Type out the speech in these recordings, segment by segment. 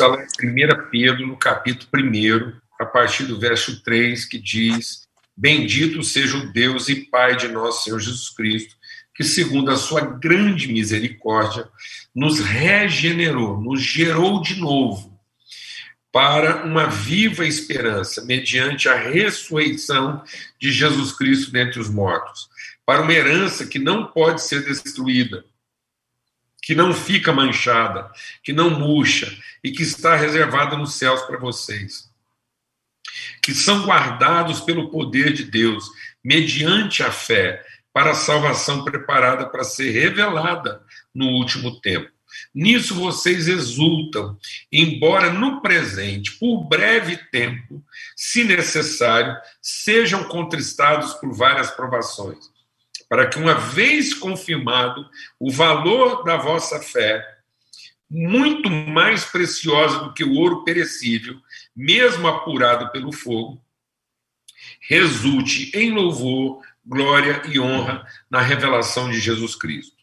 está lá em 1 Pedro, no capítulo 1, a partir do verso 3, que diz: Bendito seja o Deus e Pai de nosso Senhor Jesus Cristo, que, segundo a sua grande misericórdia, nos regenerou, nos gerou de novo para uma viva esperança, mediante a ressurreição de Jesus Cristo dentre os mortos, para uma herança que não pode ser destruída, que não fica manchada, que não murcha e que está reservada nos céus para vocês, que são guardados pelo poder de Deus, mediante a fé, para a salvação preparada para ser revelada no último tempo. Nisso vocês exultam, embora no presente, por breve tempo, se necessário, sejam contristados por várias provações, para que, uma vez confirmado o valor da vossa fé, muito mais preciosa do que o ouro perecível, mesmo apurado pelo fogo, resulte em louvor, glória e honra na revelação de Jesus Cristo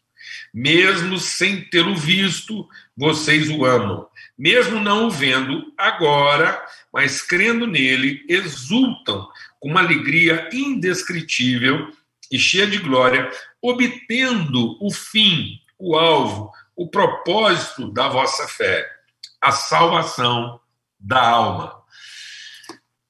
mesmo sem tê-lo visto, vocês o amam. Mesmo não o vendo agora, mas crendo nele, exultam com uma alegria indescritível e cheia de glória, obtendo o fim, o alvo, o propósito da vossa fé, a salvação da alma.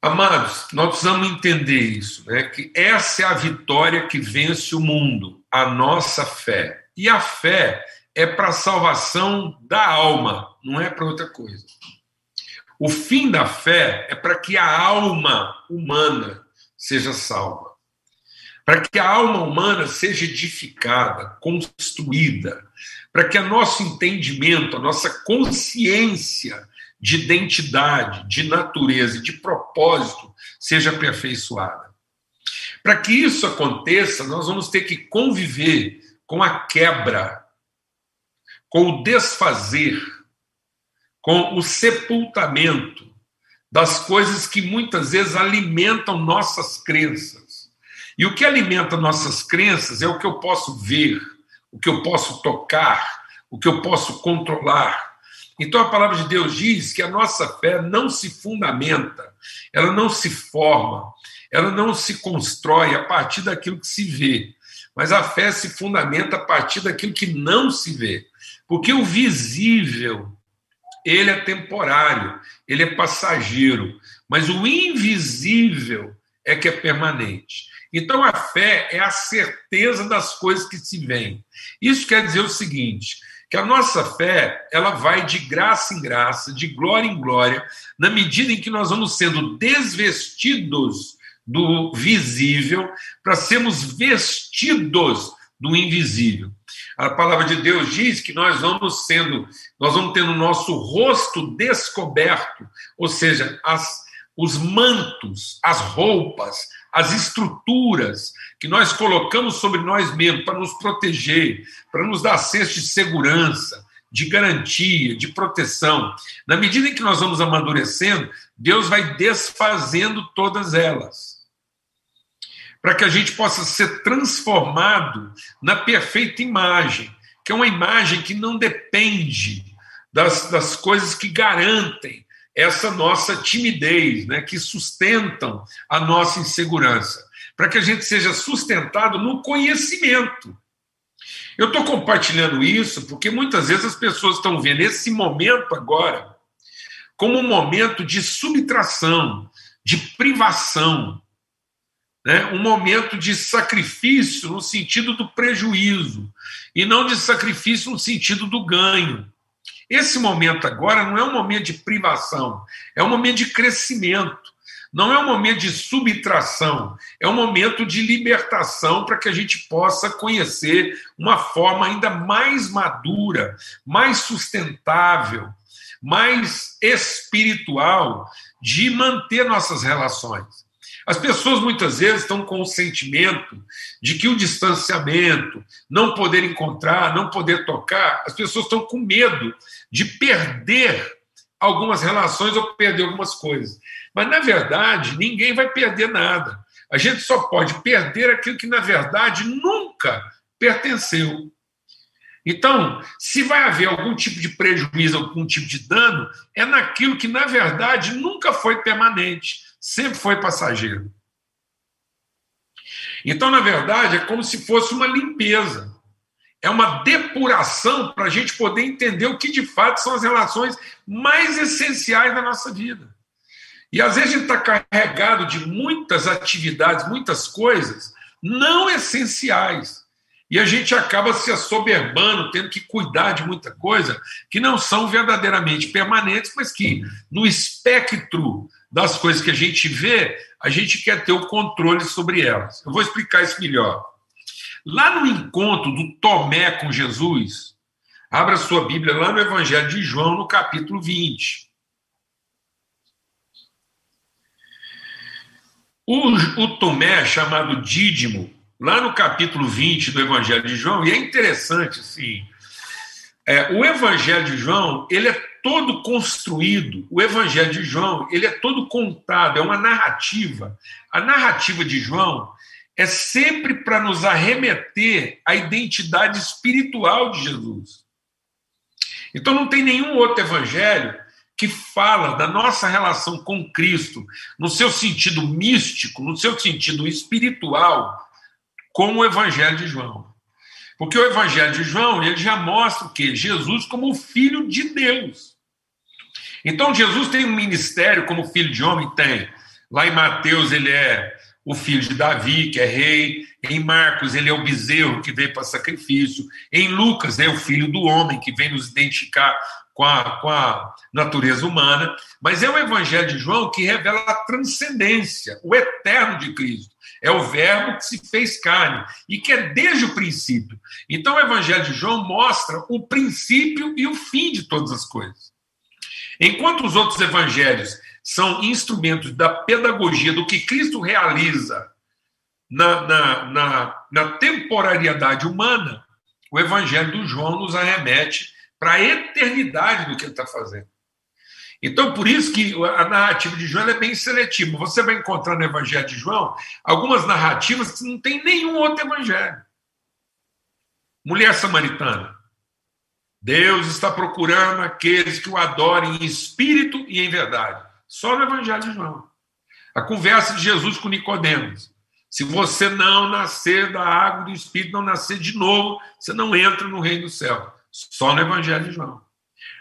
Amados, nós precisamos entender isso, né? que essa é a vitória que vence o mundo, a nossa fé. E a fé é para a salvação da alma, não é para outra coisa. O fim da fé é para que a alma humana seja salva. Para que a alma humana seja edificada, construída, para que o nosso entendimento, a nossa consciência de identidade, de natureza, de propósito seja aperfeiçoada. Para que isso aconteça, nós vamos ter que conviver com a quebra, com o desfazer, com o sepultamento das coisas que muitas vezes alimentam nossas crenças. E o que alimenta nossas crenças é o que eu posso ver, o que eu posso tocar, o que eu posso controlar. Então a palavra de Deus diz que a nossa fé não se fundamenta, ela não se forma, ela não se constrói a partir daquilo que se vê, mas a fé se fundamenta a partir daquilo que não se vê. Porque o visível, ele é temporário, ele é passageiro, mas o invisível é que é permanente. Então a fé é a certeza das coisas que se veem. Isso quer dizer o seguinte, que a nossa fé, ela vai de graça em graça, de glória em glória, na medida em que nós vamos sendo desvestidos do visível para sermos vestidos do invisível. A palavra de Deus diz que nós vamos sendo, nós vamos tendo o nosso rosto descoberto, ou seja, as, os mantos, as roupas, as estruturas que nós colocamos sobre nós mesmos para nos proteger, para nos dar senso de segurança, de garantia, de proteção. Na medida em que nós vamos amadurecendo, Deus vai desfazendo todas elas para que a gente possa ser transformado na perfeita imagem, que é uma imagem que não depende das, das coisas que garantem essa nossa timidez, né, que sustentam a nossa insegurança, para que a gente seja sustentado no conhecimento. Eu estou compartilhando isso porque muitas vezes as pessoas estão vendo esse momento agora como um momento de subtração, de privação, né, um momento de sacrifício no sentido do prejuízo, e não de sacrifício no sentido do ganho. Esse momento agora não é um momento de privação, é um momento de crescimento, não é um momento de subtração, é um momento de libertação para que a gente possa conhecer uma forma ainda mais madura, mais sustentável, mais espiritual de manter nossas relações. As pessoas muitas vezes estão com o sentimento de que o distanciamento, não poder encontrar, não poder tocar, as pessoas estão com medo de perder algumas relações ou perder algumas coisas. Mas, na verdade, ninguém vai perder nada. A gente só pode perder aquilo que, na verdade, nunca pertenceu. Então, se vai haver algum tipo de prejuízo, algum tipo de dano, é naquilo que, na verdade, nunca foi permanente, sempre foi passageiro. Então, na verdade, é como se fosse uma limpeza. É uma depuração para a gente poder entender o que de fato são as relações mais essenciais da nossa vida. E às vezes a gente está carregado de muitas atividades, muitas coisas não essenciais. E a gente acaba se assoberbando, tendo que cuidar de muita coisa que não são verdadeiramente permanentes, mas que no espectro das coisas que a gente vê, a gente quer ter o controle sobre elas. Eu vou explicar isso melhor. Lá no encontro do Tomé com Jesus, abra sua Bíblia lá no Evangelho de João, no capítulo 20. O, o Tomé, chamado Dídimo, lá no capítulo 20 do Evangelho de João, e é interessante, assim, é, o Evangelho de João, ele é todo construído, o Evangelho de João, ele é todo contado, é uma narrativa. A narrativa de João é sempre para nos arremeter à identidade espiritual de Jesus. Então não tem nenhum outro evangelho que fala da nossa relação com Cristo, no seu sentido místico, no seu sentido espiritual, como o Evangelho de João. Porque o Evangelho de João, ele já mostra o quê? Jesus como o Filho de Deus. Então, Jesus tem um ministério como filho de homem? Tem. Lá em Mateus, ele é o filho de Davi, que é rei. Em Marcos, ele é o bezerro que veio para sacrifício. Em Lucas, é o filho do homem que vem nos identificar com a, com a natureza humana. Mas é o Evangelho de João que revela a transcendência, o eterno de Cristo. É o verbo que se fez carne e que é desde o princípio. Então, o Evangelho de João mostra o princípio e o fim de todas as coisas. Enquanto os outros evangelhos são instrumentos da pedagogia do que Cristo realiza na, na, na, na temporariedade humana, o Evangelho do João nos arremete para a eternidade do que ele está fazendo. Então, por isso que a narrativa de João é bem seletiva. Você vai encontrar no Evangelho de João algumas narrativas que não tem nenhum outro evangelho. Mulher samaritana. Deus está procurando aqueles que o adorem em espírito e em verdade. Só no Evangelho de João. A conversa de Jesus com Nicodemos. Se você não nascer da água do Espírito, não nascer de novo, você não entra no reino do céu. Só no Evangelho de João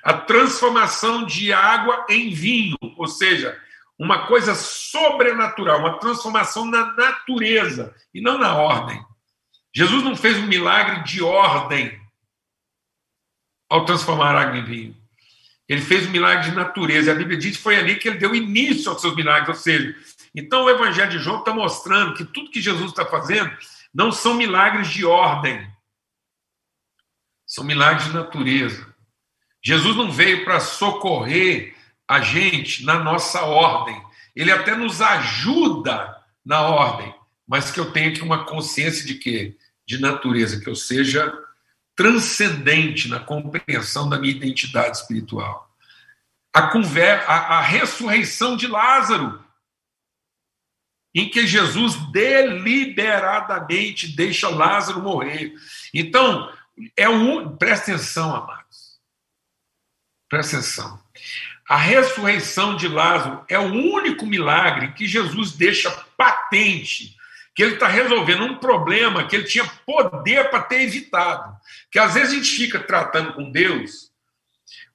a transformação de água em vinho, ou seja, uma coisa sobrenatural, uma transformação na natureza e não na ordem. Jesus não fez um milagre de ordem ao transformar água em vinho. Ele fez um milagre de natureza. A Bíblia diz que foi ali que ele deu início aos seus milagres. Ou seja, então o Evangelho de João está mostrando que tudo que Jesus está fazendo não são milagres de ordem, são milagres de natureza. Jesus não veio para socorrer a gente na nossa ordem. Ele até nos ajuda na ordem, mas que eu tenha aqui uma consciência de quê? De natureza, que eu seja transcendente na compreensão da minha identidade espiritual. A, a ressurreição de Lázaro, em que Jesus deliberadamente deixa Lázaro morrer. Então, é um, presta atenção, amado. Presta atenção. A ressurreição de Lázaro é o único milagre que Jesus deixa patente que ele está resolvendo um problema que ele tinha poder para ter evitado. Que às vezes a gente fica tratando com Deus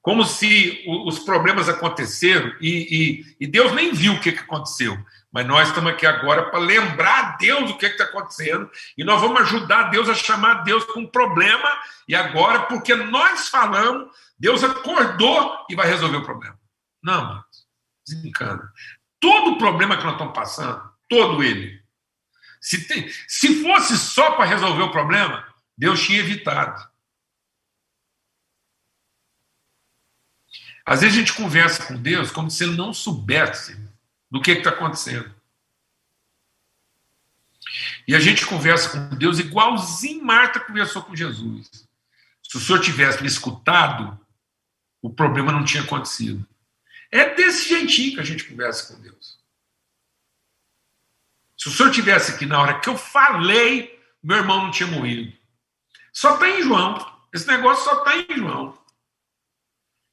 como se os problemas aconteceram e, e, e Deus nem viu o que aconteceu. Mas nós estamos aqui agora para lembrar a Deus o que está acontecendo e nós vamos ajudar Deus a chamar Deus com um problema. E agora, porque nós falamos, Deus acordou e vai resolver o problema. Não, mano, desencana. Todo o problema que nós estamos passando, todo ele, se, tem, se fosse só para resolver o problema, Deus tinha evitado. Às vezes a gente conversa com Deus como se ele não soubesse do que está acontecendo. E a gente conversa com Deus igualzinho Marta conversou com Jesus. Se o senhor tivesse me escutado, o problema não tinha acontecido. É desse jeitinho que a gente conversa com Deus. Se o senhor tivesse aqui na hora que eu falei, meu irmão não tinha morrido. Só tem João. Esse negócio só está em João.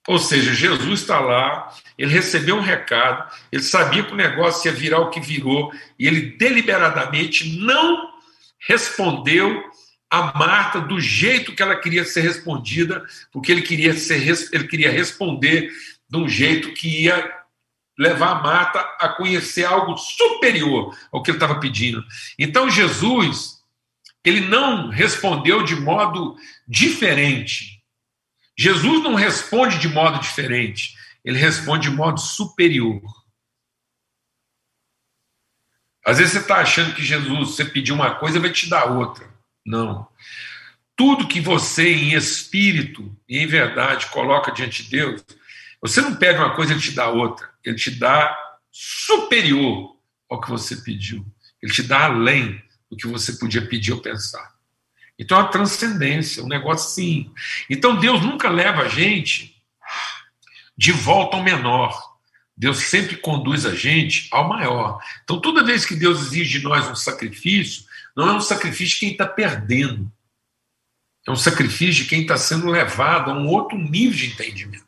Ou seja, Jesus está lá, ele recebeu um recado, ele sabia que o negócio ia virar o que virou, e ele deliberadamente não respondeu a Marta do jeito que ela queria ser respondida, porque ele queria, ser, ele queria responder de um jeito que ia levar a Marta a conhecer algo superior ao que ele estava pedindo. Então Jesus, ele não respondeu de modo diferente. Jesus não responde de modo diferente, ele responde de modo superior. Às vezes você está achando que Jesus, você pediu uma coisa, vai te dar outra. Não. Tudo que você, em espírito e em verdade, coloca diante de Deus, você não pede uma coisa, ele te dá outra. Ele te dá superior ao que você pediu. Ele te dá além do que você podia pedir ou pensar. Então é uma transcendência, um negócio assim. Então Deus nunca leva a gente de volta ao menor. Deus sempre conduz a gente ao maior. Então, toda vez que Deus exige de nós um sacrifício, não é um sacrifício de quem está perdendo. É um sacrifício de quem está sendo levado a um outro nível de entendimento.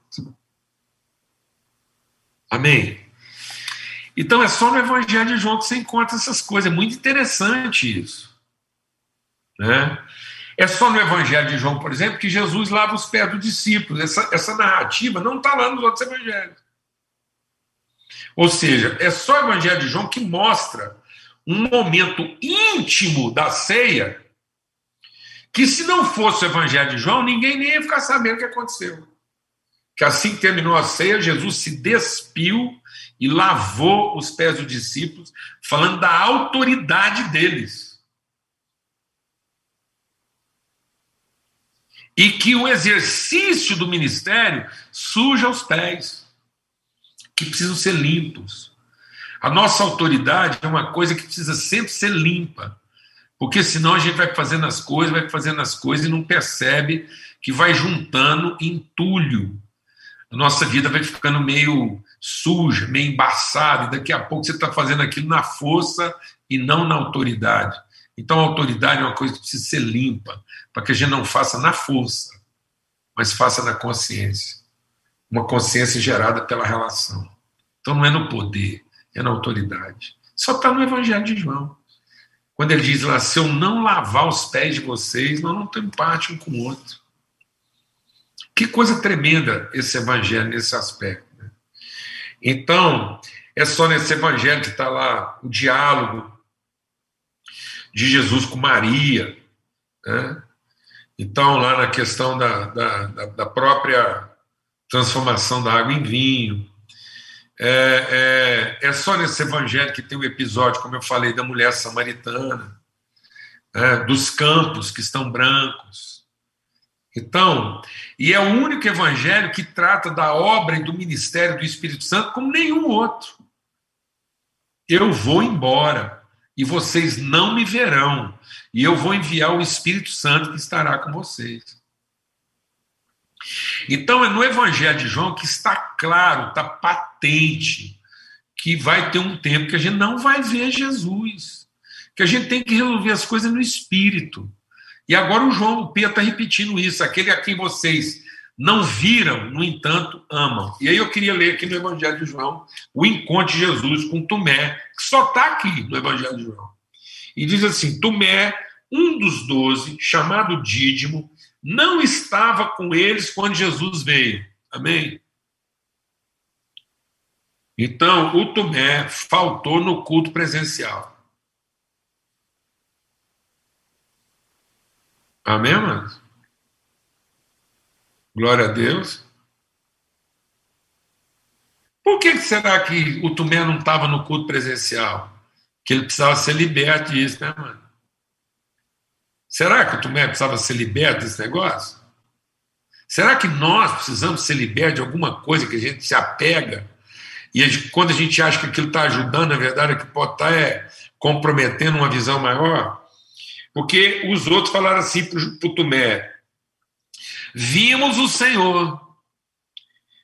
Amém? Então é só no Evangelho de João que você encontra essas coisas. É muito interessante isso. Né? É só no Evangelho de João, por exemplo, que Jesus lava os pés dos discípulos. Essa, essa narrativa não está lá nos outros evangelhos. Ou seja, é só o Evangelho de João que mostra um momento íntimo da ceia que, se não fosse o Evangelho de João, ninguém nem ia ficar sabendo o que aconteceu. Que assim que terminou a ceia, Jesus se despiu e lavou os pés dos discípulos, falando da autoridade deles. E que o exercício do ministério suja os pés, que precisam ser limpos. A nossa autoridade é uma coisa que precisa sempre ser limpa, porque senão a gente vai fazendo as coisas, vai fazendo as coisas e não percebe que vai juntando entulho. A nossa vida vai ficando meio suja, meio embaçada, e daqui a pouco você está fazendo aquilo na força e não na autoridade. Então a autoridade é uma coisa que precisa ser limpa, para que a gente não faça na força, mas faça na consciência. Uma consciência gerada pela relação. Então não é no poder, é na autoridade. Só está no Evangelho de João. Quando ele diz lá, se eu não lavar os pés de vocês, nós não temos parte um com o outro. Que coisa tremenda esse evangelho nesse aspecto. Né? Então, é só nesse evangelho que está lá o diálogo de Jesus com Maria. Né? Então, lá na questão da, da, da própria transformação da água em vinho, é, é, é, só nesse evangelho que tem um episódio, como eu falei, da mulher samaritana, é, dos campos que estão brancos. Então, e é o único evangelho que trata da obra e do ministério do Espírito Santo como nenhum outro. Eu vou embora e vocês não me verão, e eu vou enviar o Espírito Santo que estará com vocês. Então é no Evangelho de João que está claro, está patente, que vai ter um tempo que a gente não vai ver Jesus, que a gente tem que resolver as coisas no espírito. E agora o João, o Pedro está repetindo isso, aquele a quem vocês não viram, no entanto, amam. E aí eu queria ler aqui no Evangelho de João o encontro de Jesus com Tomé, que só está aqui no Evangelho de João. E diz assim: Tomé, um dos doze, chamado Dídimo, não estava com eles quando Jesus veio. Amém? Então, o Tomé faltou no culto presencial. Amém, amados? Glória a Deus. Por que será que o Tomé não estava no culto presencial? Que ele precisava ser liberto disso, né, mano? Será que o Tomé precisava ser liberto desse negócio? Será que nós precisamos ser libertos de alguma coisa que a gente se apega e quando a gente acha que aquilo está ajudando, na verdade, o que pode estar tá é comprometendo uma visão maior? Porque os outros falaram assim para o Tomé: Vimos o Senhor.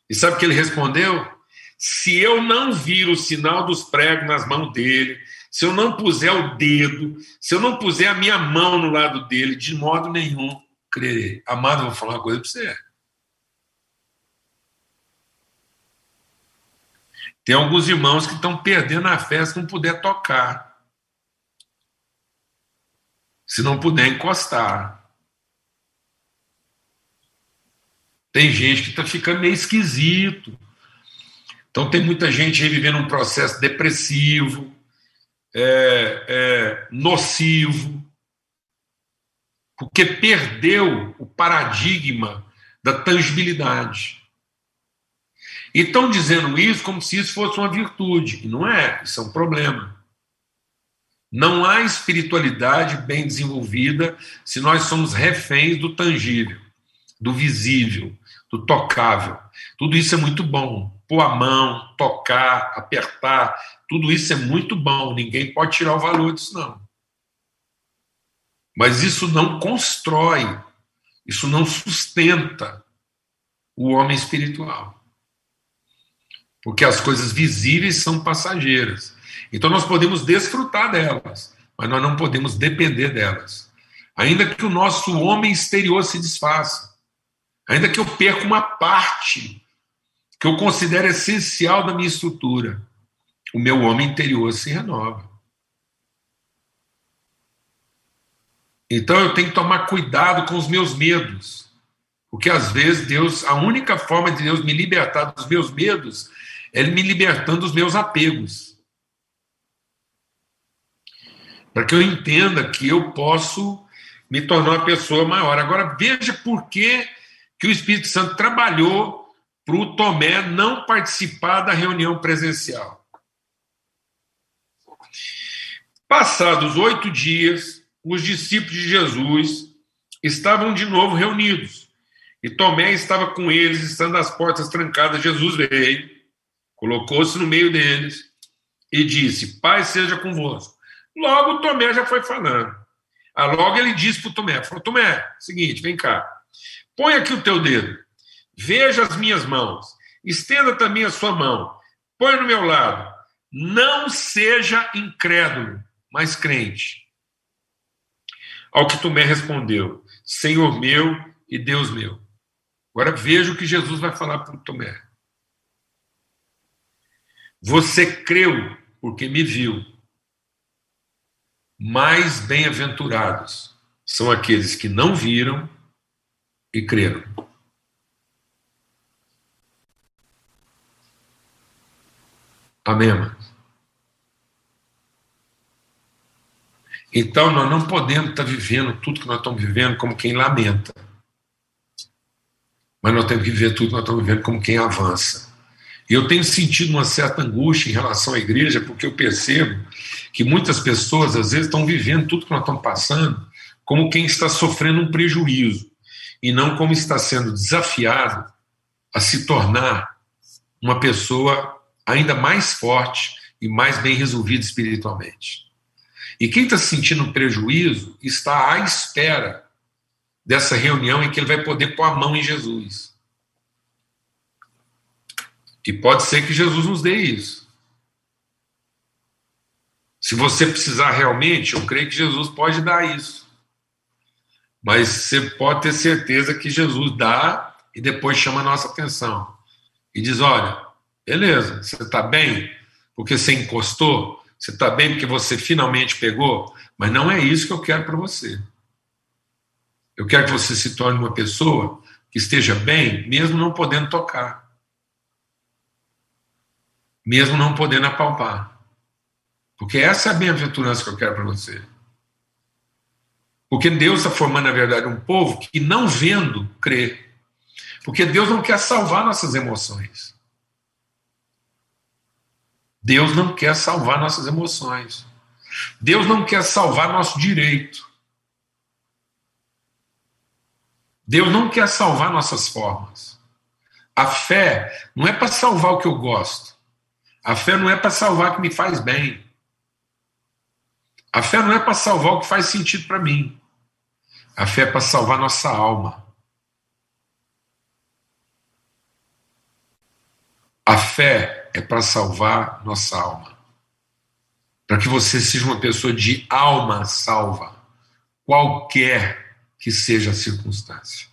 E sabe o que ele respondeu? Se eu não vir o sinal dos pregos nas mãos dele, se eu não puser o dedo, se eu não puser a minha mão no lado dele, de modo nenhum crerei. Amado, eu vou falar uma coisa para você. Tem alguns irmãos que estão perdendo a fé se não puder tocar. Se não puder encostar. Tem gente que está ficando meio esquisito. Então tem muita gente aí vivendo um processo depressivo, é, é, nocivo, porque perdeu o paradigma da tangibilidade. E estão dizendo isso como se isso fosse uma virtude, e não é, isso é um problema. Não há espiritualidade bem desenvolvida se nós somos reféns do tangível, do visível, do tocável. Tudo isso é muito bom. Pôr a mão, tocar, apertar, tudo isso é muito bom. Ninguém pode tirar o valor disso, não. Mas isso não constrói, isso não sustenta o homem espiritual. Porque as coisas visíveis são passageiras. Então nós podemos desfrutar delas, mas nós não podemos depender delas. Ainda que o nosso homem exterior se desfaça, ainda que eu perca uma parte que eu considero essencial da minha estrutura, o meu homem interior se renova. Então eu tenho que tomar cuidado com os meus medos, porque às vezes Deus, a única forma de Deus me libertar dos meus medos é me libertando dos meus apegos. Para que eu entenda que eu posso me tornar uma pessoa maior. Agora veja por que, que o Espírito Santo trabalhou para o Tomé não participar da reunião presencial. Passados oito dias, os discípulos de Jesus estavam de novo reunidos. E Tomé estava com eles, estando as portas trancadas. Jesus veio, colocou-se no meio deles e disse: Pai seja convosco. Logo Tomé já foi falando. Ah, logo ele disse para o Tomé: falou, Tomé, seguinte, vem cá, põe aqui o teu dedo, veja as minhas mãos, estenda também a sua mão, põe no meu lado. Não seja incrédulo, mas crente. Ao que Tomé respondeu: Senhor meu e Deus meu. Agora veja o que Jesus vai falar para Tomé. Você creu porque me viu. Mais bem-aventurados são aqueles que não viram e creram. Amém, amados? Então, nós não podemos estar vivendo tudo que nós estamos vivendo como quem lamenta. Mas nós temos que viver tudo que nós estamos vivendo como quem avança. E eu tenho sentido uma certa angústia em relação à igreja, porque eu percebo que muitas pessoas, às vezes, estão vivendo tudo que nós estamos passando como quem está sofrendo um prejuízo, e não como está sendo desafiado a se tornar uma pessoa ainda mais forte e mais bem resolvida espiritualmente. E quem está sentindo prejuízo está à espera dessa reunião em que ele vai poder pôr a mão em Jesus. E pode ser que Jesus nos dê isso. Se você precisar realmente, eu creio que Jesus pode dar isso. Mas você pode ter certeza que Jesus dá e depois chama a nossa atenção. E diz: olha, beleza, você está bem porque você encostou, você está bem porque você finalmente pegou, mas não é isso que eu quero para você. Eu quero que você se torne uma pessoa que esteja bem, mesmo não podendo tocar, mesmo não podendo apalpar. Porque essa é a bem-aventurança que eu quero para você. Porque Deus está formando, na verdade, um povo que, não vendo, crê. Porque Deus não quer salvar nossas emoções. Deus não quer salvar nossas emoções. Deus não quer salvar nosso direito. Deus não quer salvar nossas formas. A fé não é para salvar o que eu gosto. A fé não é para salvar o que me faz bem. A fé não é para salvar o que faz sentido para mim. A fé é para salvar nossa alma. A fé é para salvar nossa alma. Para que você seja uma pessoa de alma salva. Qualquer que seja a circunstância.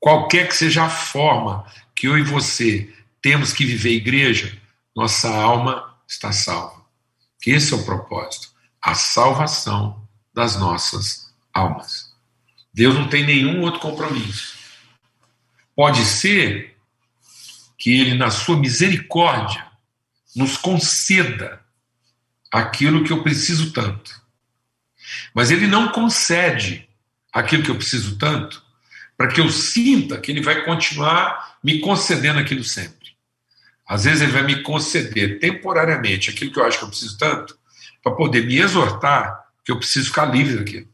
Qualquer que seja a forma que eu e você temos que viver igreja, nossa alma está salva. Que esse é o propósito, a salvação das nossas almas. Deus não tem nenhum outro compromisso. Pode ser que Ele, na sua misericórdia, nos conceda aquilo que eu preciso tanto. Mas Ele não concede aquilo que eu preciso tanto para que eu sinta que Ele vai continuar me concedendo aquilo sempre. Às vezes Ele vai me conceder temporariamente aquilo que eu acho que eu preciso tanto, para poder me exortar que eu preciso ficar livre daquilo.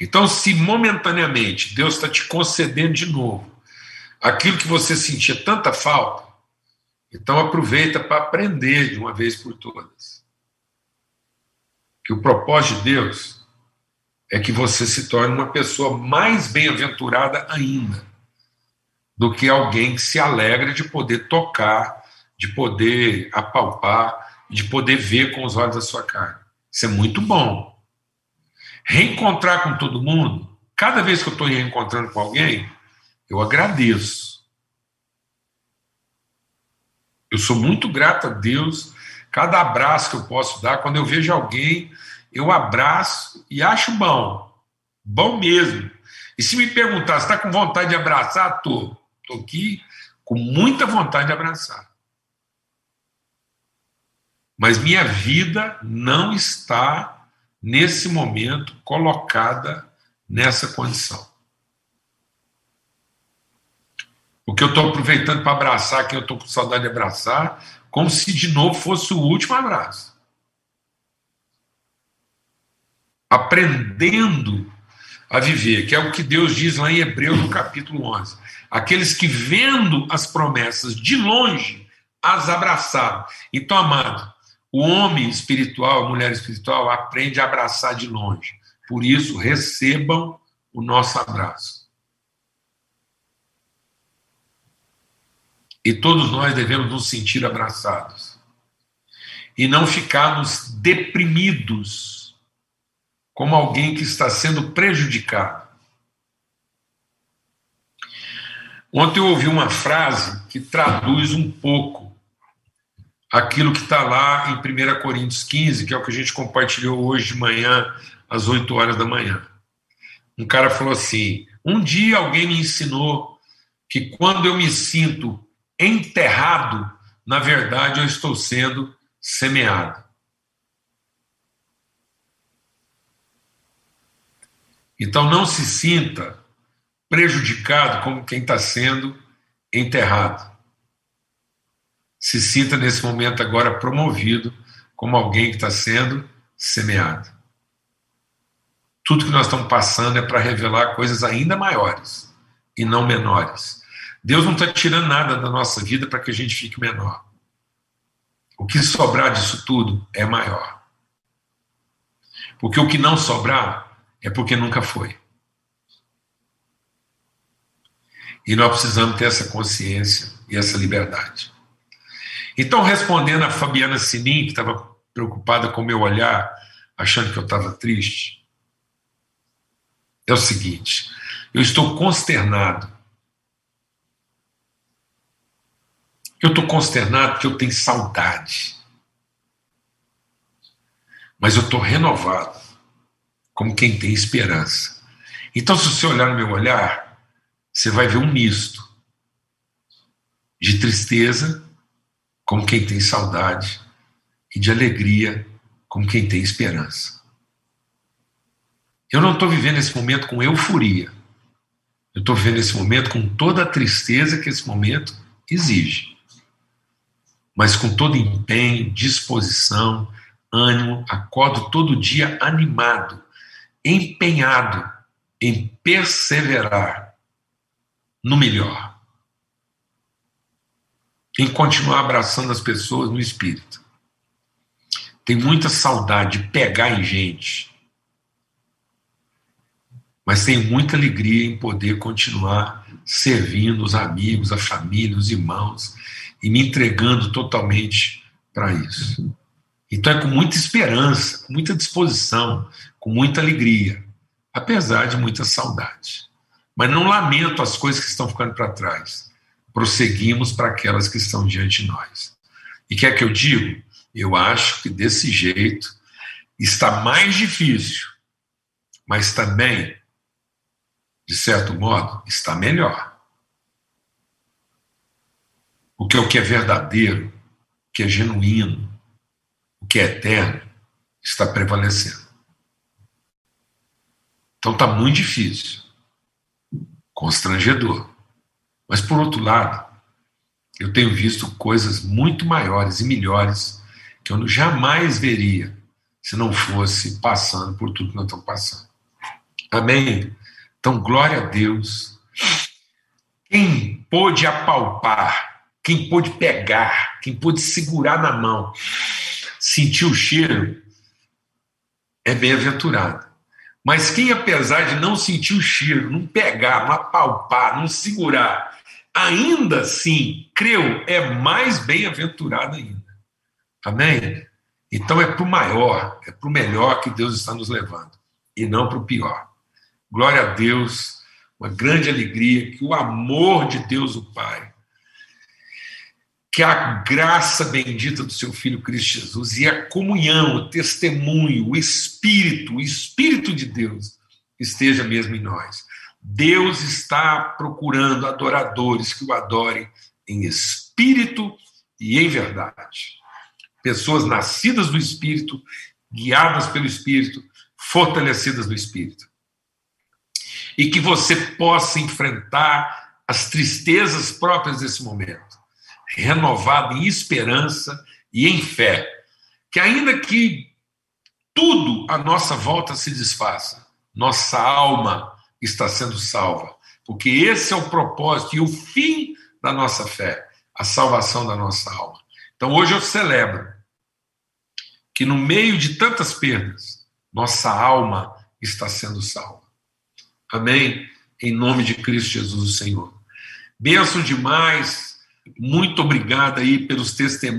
Então, se momentaneamente Deus está te concedendo de novo aquilo que você sentia tanta falta, então aproveita para aprender de uma vez por todas. Que o propósito de Deus é que você se torne uma pessoa mais bem-aventurada ainda do que alguém que se alegra de poder tocar, de poder apalpar, de poder ver com os olhos da sua carne. Isso é muito bom. Reencontrar com todo mundo, cada vez que eu estou reencontrando com alguém, eu agradeço. Eu sou muito grato a Deus. Cada abraço que eu posso dar, quando eu vejo alguém, eu abraço e acho bom. Bom mesmo. E se me perguntar, está com vontade de abraçar? Estou. Estou aqui com muita vontade de abraçar. Mas minha vida não está, nesse momento, colocada nessa condição. O que eu estou aproveitando para abraçar quem eu estou com saudade de abraçar, como se de novo fosse o último abraço. Aprendendo a viver, que é o que Deus diz lá em Hebreus no capítulo 11. Aqueles que vendo as promessas de longe as abraçaram. Então, amado, o homem espiritual, a mulher espiritual aprende a abraçar de longe. Por isso, recebam o nosso abraço. E todos nós devemos nos sentir abraçados. E não ficarmos deprimidos como alguém que está sendo prejudicado. Ontem eu ouvi uma frase que traduz um pouco aquilo que está lá em 1 Coríntios 15, que é o que a gente compartilhou hoje de manhã, às 8 horas da manhã. Um cara falou assim: Um dia alguém me ensinou que quando eu me sinto enterrado, na verdade eu estou sendo semeado. Então não se sinta prejudicado como quem está sendo enterrado. Se sinta nesse momento agora promovido como alguém que está sendo semeado. Tudo que nós estamos passando é para revelar coisas ainda maiores e não menores. Deus não está tirando nada da nossa vida para que a gente fique menor. O que sobrar disso tudo é maior. Porque o que não sobrar é porque nunca foi. E nós precisamos ter essa consciência e essa liberdade. Então, respondendo a Fabiana Sinim, que estava preocupada com o meu olhar, achando que eu estava triste, é o seguinte: eu estou consternado Eu estou consternado porque eu tenho saudade. Mas eu estou renovado, como quem tem esperança. Então, se você olhar no meu olhar, você vai ver um misto de tristeza, como quem tem saudade, e de alegria, como quem tem esperança. Eu não estou vivendo esse momento com euforia. Eu estou vivendo esse momento com toda a tristeza que esse momento exige mas com todo empenho, disposição, ânimo, acordo todo dia animado, empenhado em perseverar no melhor, em continuar abraçando as pessoas no espírito. Tem muita saudade de pegar em gente, mas tem muita alegria em poder continuar servindo os amigos, a família, os irmãos e me entregando totalmente para isso. Então é com muita esperança, com muita disposição, com muita alegria, apesar de muita saudade. Mas não lamento as coisas que estão ficando para trás. Prosseguimos para aquelas que estão diante de nós. E quer que eu diga? Eu acho que desse jeito está mais difícil, mas também, de certo modo, está melhor. O que é o que é verdadeiro, o que é genuíno, que é eterno, está prevalecendo. Então está muito difícil, constrangedor. Mas, por outro lado, eu tenho visto coisas muito maiores e melhores que eu jamais veria se não fosse passando por tudo que nós estamos passando. Amém? Então, glória a Deus. Quem pôde apalpar, quem pôde pegar, quem pôde segurar na mão, sentir o cheiro, é bem-aventurado. Mas quem, apesar de não sentir o cheiro, não pegar, não apalpar, não segurar, ainda assim creu, é mais bem-aventurado ainda. Amém? Então é para o maior, é para o melhor que Deus está nos levando, e não para o pior. Glória a Deus, uma grande alegria que o amor de Deus, o Pai, que a graça bendita do seu Filho Cristo Jesus e a comunhão, o testemunho, o Espírito, o Espírito de Deus esteja mesmo em nós. Deus está procurando adoradores que o adorem em espírito e em verdade. Pessoas nascidas do Espírito, guiadas pelo Espírito, fortalecidas no Espírito. E que você possa enfrentar as tristezas próprias desse momento renovado em esperança e em fé, que ainda que tudo à nossa volta se desfaça, nossa alma está sendo salva, porque esse é o propósito e o fim da nossa fé, a salvação da nossa alma. Então hoje eu celebro que no meio de tantas perdas, nossa alma está sendo salva. Amém? Em nome de Cristo Jesus, o Senhor. Benção demais muito obrigado aí pelos testemunhos.